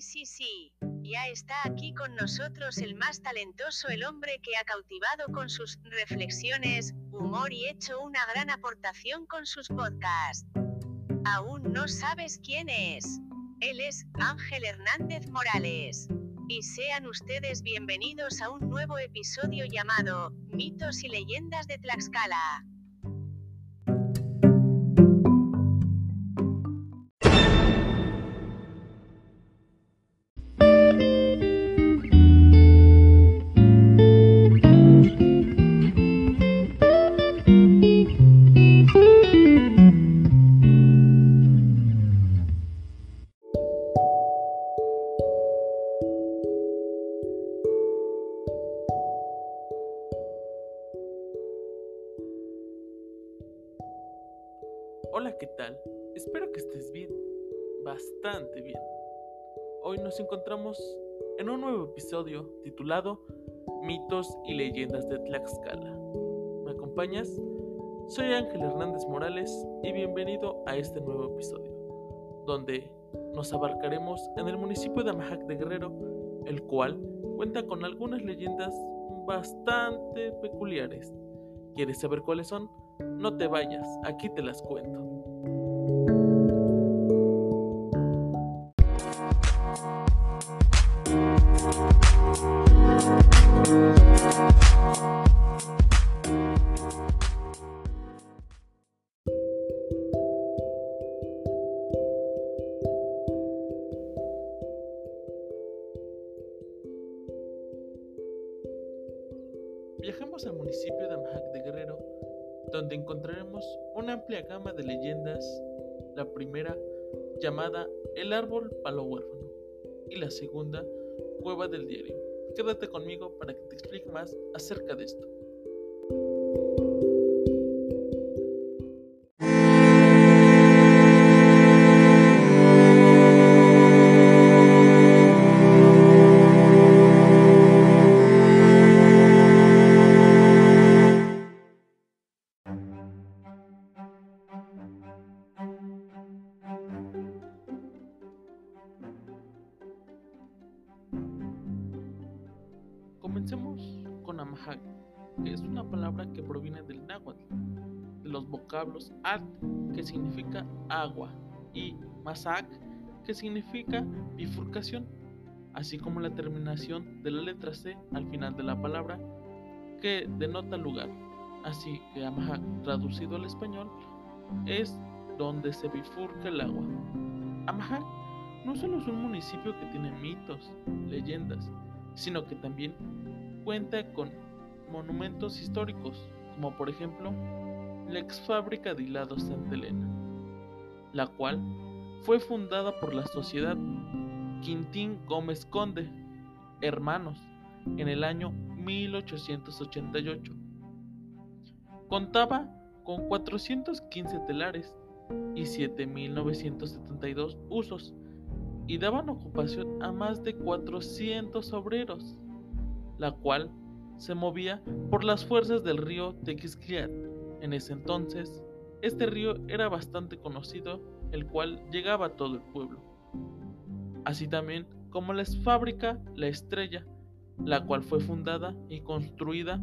Sí, sí, sí. Ya está aquí con nosotros el más talentoso, el hombre que ha cautivado con sus reflexiones, humor y hecho una gran aportación con sus podcasts. Aún no sabes quién es. Él es Ángel Hernández Morales. Y sean ustedes bienvenidos a un nuevo episodio llamado Mitos y Leyendas de Tlaxcala. Titulado Mitos y Leyendas de Tlaxcala. ¿Me acompañas? Soy Ángel Hernández Morales y bienvenido a este nuevo episodio, donde nos abarcaremos en el municipio de Amajac de Guerrero, el cual cuenta con algunas leyendas bastante peculiares. ¿Quieres saber cuáles son? No te vayas, aquí te las cuento. Viajemos al municipio de Amajac de Guerrero, donde encontraremos una amplia gama de leyendas. La primera, llamada El Árbol Palo Huérfano, y la segunda, Cueva del Diario. Quédate conmigo para que te explique más acerca de esto. Comencemos con Amajac, que es una palabra que proviene del náhuatl, de los vocablos at, que significa agua, y masac, que significa bifurcación, así como la terminación de la letra C al final de la palabra, que denota lugar. Así que Amajac, traducido al español, es donde se bifurca el agua. Amajac no solo es un municipio que tiene mitos, leyendas, sino que también cuenta con monumentos históricos, como por ejemplo la ex fábrica de hilados Santa Elena, la cual fue fundada por la sociedad Quintín Gómez Conde, hermanos, en el año 1888. Contaba con 415 telares y 7.972 usos y daban ocupación a más de 400 obreros, la cual se movía por las fuerzas del río Tequisquiat. En ese entonces, este río era bastante conocido, el cual llegaba a todo el pueblo. Así también como la fábrica La Estrella, la cual fue fundada y construida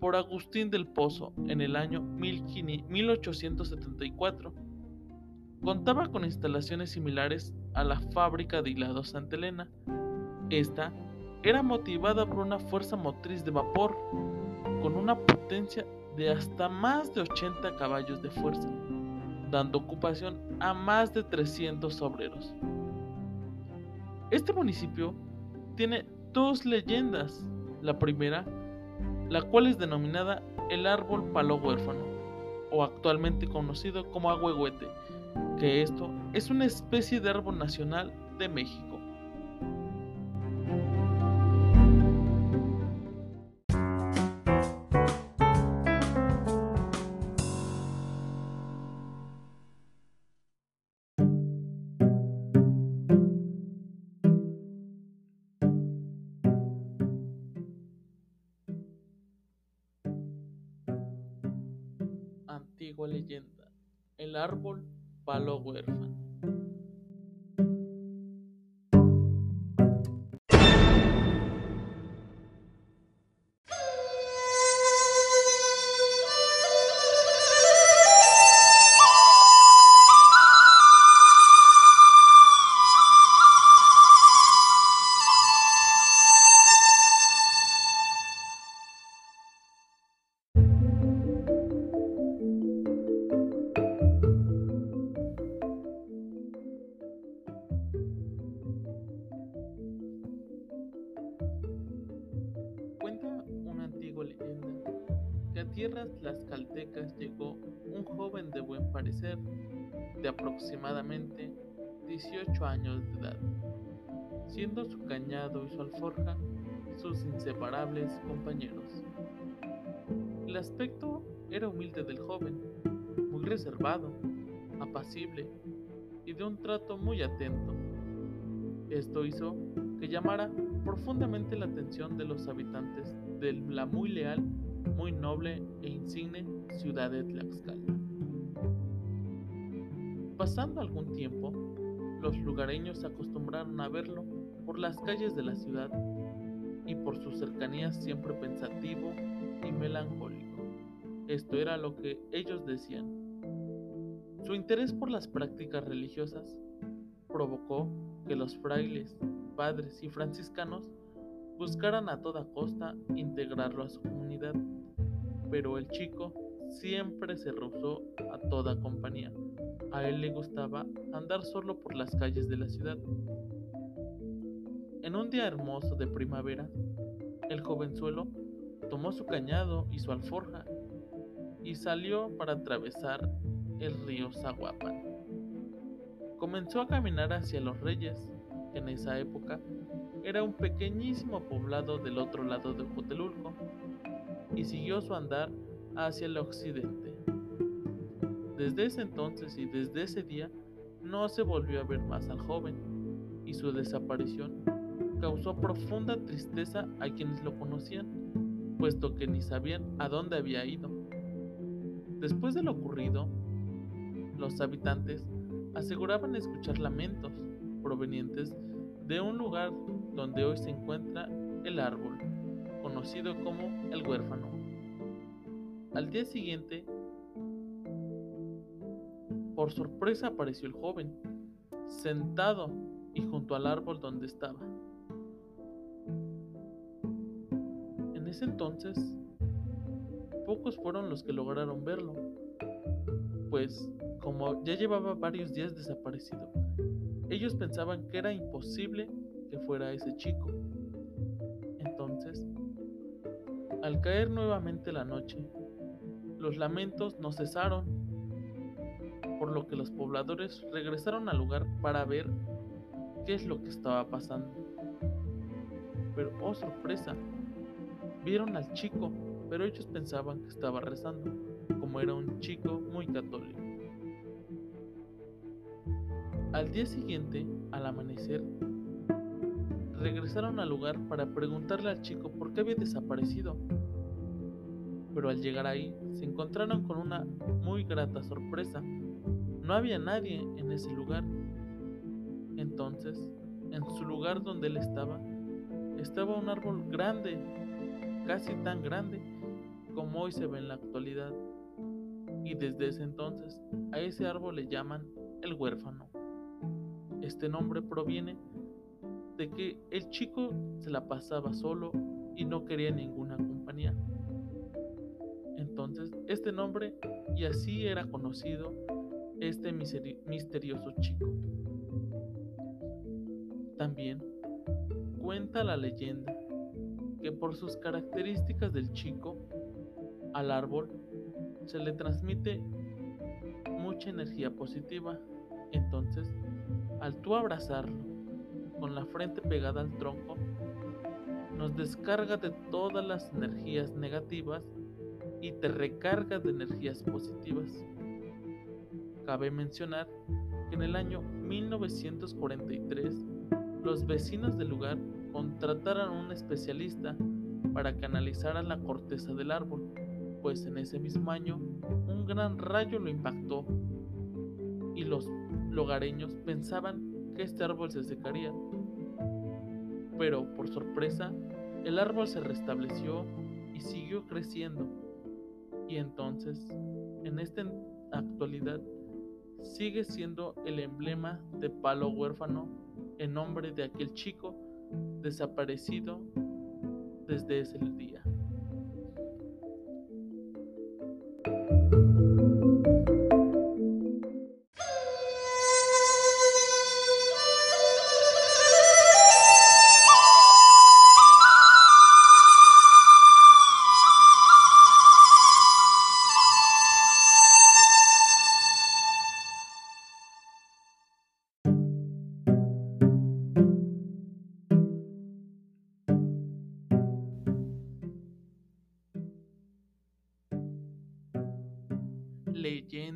por Agustín del Pozo en el año 1874. Contaba con instalaciones similares a la fábrica de hilados Santa Elena. Esta era motivada por una fuerza motriz de vapor, con una potencia de hasta más de 80 caballos de fuerza, dando ocupación a más de 300 obreros. Este municipio tiene dos leyendas. La primera, la cual es denominada el árbol palo huérfano, o actualmente conocido como agüehuete, que esto es una especie de árbol nacional de México. Antigua leyenda. El árbol palo huérfano. Tlaxcaltecas llegó un joven de buen parecer, de aproximadamente 18 años de edad, siendo su cañado y su alforja sus inseparables compañeros. El aspecto era humilde del joven, muy reservado, apacible y de un trato muy atento. Esto hizo que llamara profundamente la atención de los habitantes de la muy leal, muy noble e insigne ciudad de Tlaxcala. Pasando algún tiempo, los lugareños se acostumbraron a verlo por las calles de la ciudad y por su cercanía siempre pensativo y melancólico. Esto era lo que ellos decían. Su interés por las prácticas religiosas provocó que los frailes, padres y franciscanos buscaran a toda costa integrarlo a su comunidad, pero el chico siempre se rehusó a toda compañía. A él le gustaba andar solo por las calles de la ciudad. En un día hermoso de primavera, el jovenzuelo tomó su cañado y su alforja y salió para atravesar el río Zaguapan. Comenzó a caminar hacia los Reyes, que en esa época era un pequeñísimo poblado del otro lado de Jotelulco, y siguió su andar hacia el occidente. Desde ese entonces y desde ese día no se volvió a ver más al joven, y su desaparición causó profunda tristeza a quienes lo conocían, puesto que ni sabían a dónde había ido. Después de lo ocurrido, los habitantes aseguraban escuchar lamentos provenientes de un lugar donde hoy se encuentra el árbol, conocido como el huérfano. Al día siguiente, por sorpresa apareció el joven, sentado y junto al árbol donde estaba. En ese entonces, pocos fueron los que lograron verlo, pues como ya llevaba varios días desaparecido, ellos pensaban que era imposible que fuera ese chico. Al caer nuevamente la noche, los lamentos no cesaron, por lo que los pobladores regresaron al lugar para ver qué es lo que estaba pasando. Pero, oh sorpresa, vieron al chico, pero ellos pensaban que estaba rezando, como era un chico muy católico. Al día siguiente, al amanecer, regresaron al lugar para preguntarle al chico por qué había desaparecido. Pero al llegar ahí, se encontraron con una muy grata sorpresa. No había nadie en ese lugar. Entonces, en su lugar donde él estaba, estaba un árbol grande, casi tan grande como hoy se ve en la actualidad. Y desde ese entonces, a ese árbol le llaman el huérfano. Este nombre proviene de que el chico se la pasaba solo y no quería ninguna compañía. Este nombre y así era conocido este misterioso chico. También cuenta la leyenda que por sus características del chico al árbol se le transmite mucha energía positiva. Entonces, al tú abrazarlo, con la frente pegada al tronco, nos descarga de todas las energías negativas y te recarga de energías positivas. Cabe mencionar que en el año 1943 los vecinos del lugar contrataron a un especialista para que analizara la corteza del árbol, pues en ese mismo año un gran rayo lo impactó y los lugareños pensaban que este árbol se secaría. Pero, por sorpresa, el árbol se restableció y siguió creciendo. Y entonces, en esta actualidad, sigue siendo el emblema de palo huérfano en nombre de aquel chico desaparecido desde ese día.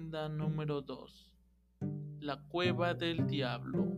Leyenda número 2. La cueva del diablo.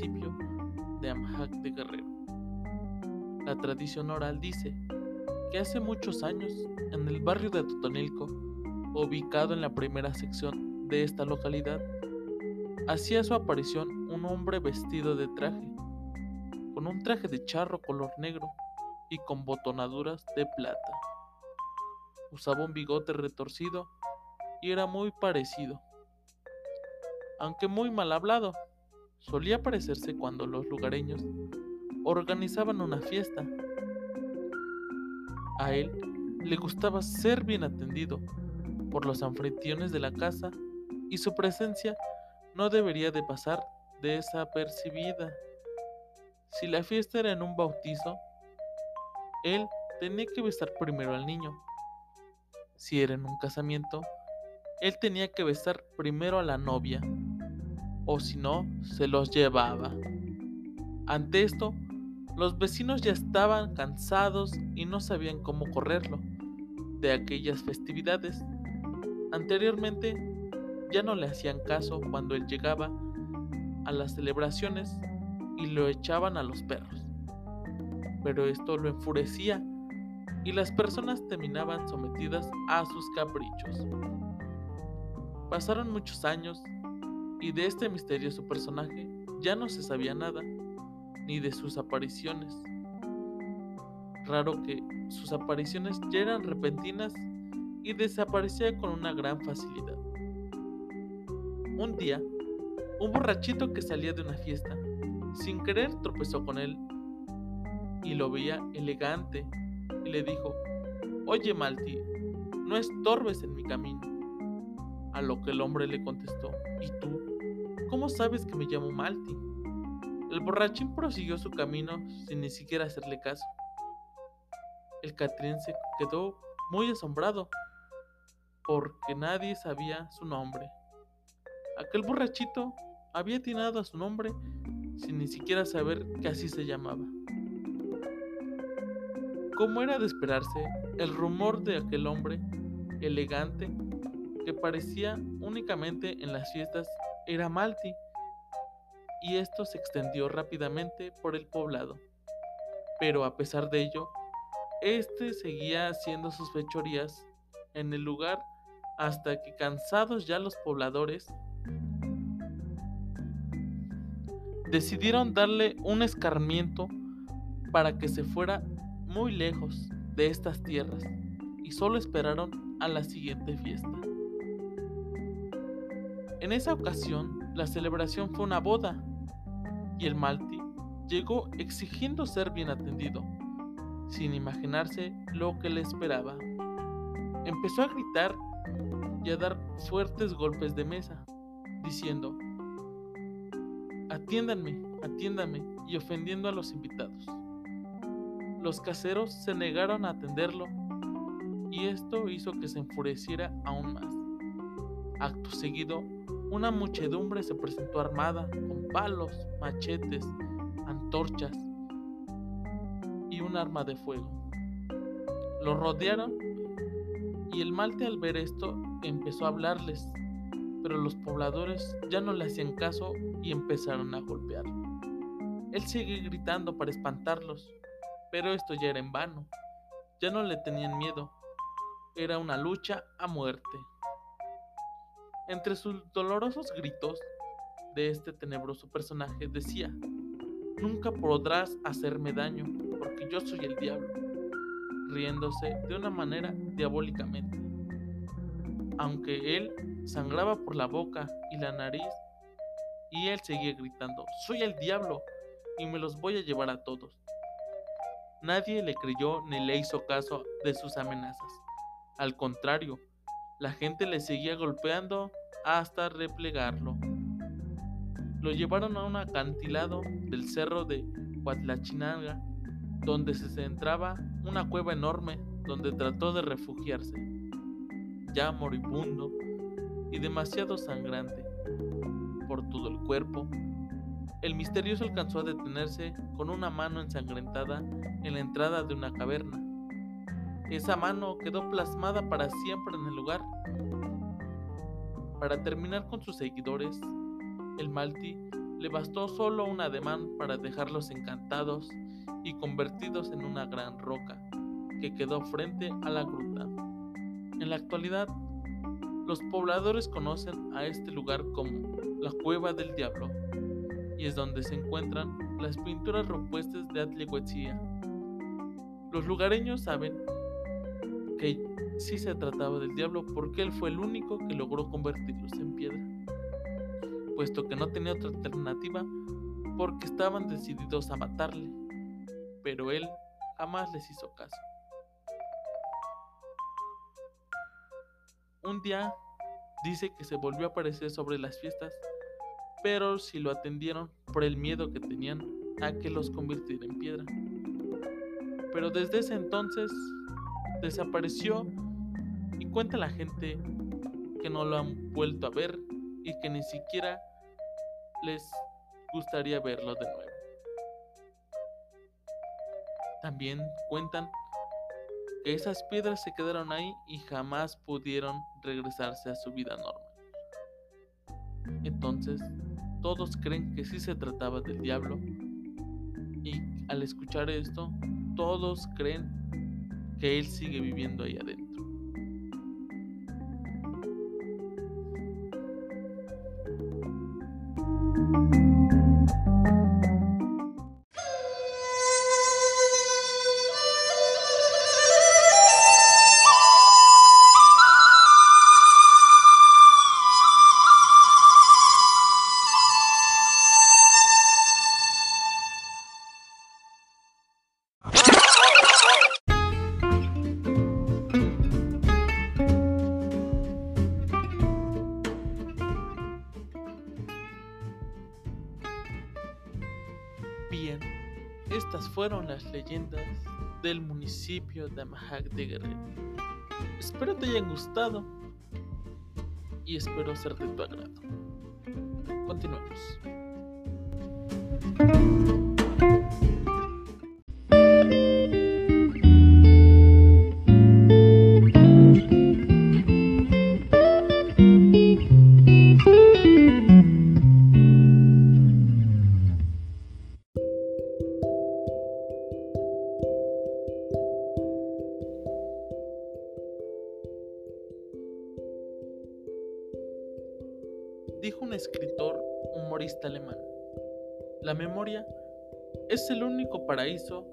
De Amajac de Guerrero. La tradición oral dice que hace muchos años, en el barrio de Totonilco, ubicado en la primera sección de esta localidad, hacía su aparición un hombre vestido de traje, con un traje de charro color negro y con botonaduras de plata usaba un bigote retorcido y era muy parecido. Aunque muy mal hablado, solía parecerse cuando los lugareños organizaban una fiesta. A él le gustaba ser bien atendido por los anfitriones de la casa y su presencia no debería de pasar desapercibida. Si la fiesta era en un bautizo, él tenía que besar primero al niño si era en un casamiento, él tenía que besar primero a la novia, o si no, se los llevaba. Ante esto, los vecinos ya estaban cansados y no sabían cómo correrlo de aquellas festividades. Anteriormente, ya no le hacían caso cuando él llegaba a las celebraciones y lo echaban a los perros. Pero esto lo enfurecía y las personas terminaban sometidas a sus caprichos. Pasaron muchos años y de este misterioso personaje ya no se sabía nada, ni de sus apariciones. Raro que sus apariciones ya eran repentinas y desaparecía con una gran facilidad. Un día, un borrachito que salía de una fiesta, sin querer tropezó con él y lo veía elegante y le dijo, Oye Malti, no estorbes en mi camino. A lo que el hombre le contestó, ¿y tú? ¿Cómo sabes que me llamo Malti? El borrachín prosiguió su camino sin ni siquiera hacerle caso. El Catrín se quedó muy asombrado porque nadie sabía su nombre. Aquel borrachito había atinado a su nombre sin ni siquiera saber que así se llamaba. Como era de esperarse, el rumor de aquel hombre elegante que parecía únicamente en las fiestas era Malti, y esto se extendió rápidamente por el poblado. Pero a pesar de ello, este seguía haciendo sus fechorías en el lugar hasta que cansados ya los pobladores decidieron darle un escarmiento para que se fuera muy lejos de estas tierras y solo esperaron a la siguiente fiesta. En esa ocasión, la celebración fue una boda y el Malti llegó exigiendo ser bien atendido, sin imaginarse lo que le esperaba. Empezó a gritar y a dar fuertes golpes de mesa, diciendo, atiéndanme, atiéndanme, y ofendiendo a los invitados. Los caseros se negaron a atenderlo y esto hizo que se enfureciera aún más. Acto seguido, una muchedumbre se presentó armada con palos, machetes, antorchas y un arma de fuego. Lo rodearon y el malte al ver esto empezó a hablarles, pero los pobladores ya no le hacían caso y empezaron a golpearlo. Él sigue gritando para espantarlos, pero esto ya era en vano. Ya no le tenían miedo. Era una lucha a muerte. Entre sus dolorosos gritos de este tenebroso personaje decía, nunca podrás hacerme daño, porque yo soy el diablo, riéndose de una manera diabólicamente. aunque él sangraba por la boca y la nariz, y él seguía gritando, soy el diablo y me los voy a llevar a todos. Nadie le creyó ni le hizo caso de sus amenazas. Al contrario, la gente le seguía golpeando hasta replegarlo. Lo llevaron a un acantilado del cerro de Huatlachinanga, donde se centraba una cueva enorme donde trató de refugiarse, ya moribundo y demasiado sangrante por todo el cuerpo. El misterioso alcanzó a detenerse con una mano ensangrentada en la entrada de una caverna. Esa mano quedó plasmada para siempre en el lugar. Para terminar con sus seguidores, el Malti le bastó solo un ademán para dejarlos encantados y convertidos en una gran roca que quedó frente a la gruta. En la actualidad, los pobladores conocen a este lugar como la Cueva del Diablo y es donde se encuentran las pinturas rupestres de Atlihuetzía. Los lugareños saben que sí se trataba del diablo porque él fue el único que logró convertirlos en piedra, puesto que no tenía otra alternativa porque estaban decididos a matarle, pero él jamás les hizo caso. Un día dice que se volvió a aparecer sobre las fiestas, pero si lo atendieron por el miedo que tenían a que los convirtiera en piedra. Pero desde ese entonces desapareció y cuenta la gente que no lo han vuelto a ver y que ni siquiera les gustaría verlo de nuevo. También cuentan que esas piedras se quedaron ahí y jamás pudieron regresarse a su vida normal. Entonces, todos creen que sí se trataba del diablo y al escuchar esto, todos creen que él sigue viviendo ahí adentro. Leyendas del municipio de Amajac de Guerrero. Espero te hayan gustado y espero ser de tu agrado. Continuemos. El único paraíso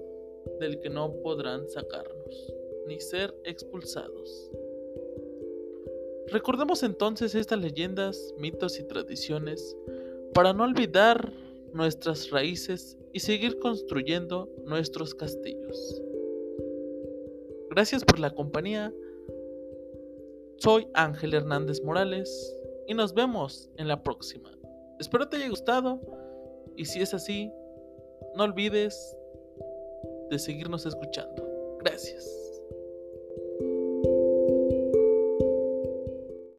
del que no podrán sacarnos, ni ser expulsados. Recordemos entonces estas leyendas, mitos y tradiciones para no olvidar nuestras raíces y seguir construyendo nuestros castillos. Gracias por la compañía. Soy Ángel Hernández Morales y nos vemos en la próxima. Espero te haya gustado y si es así, no olvides de seguirnos escuchando. Gracias.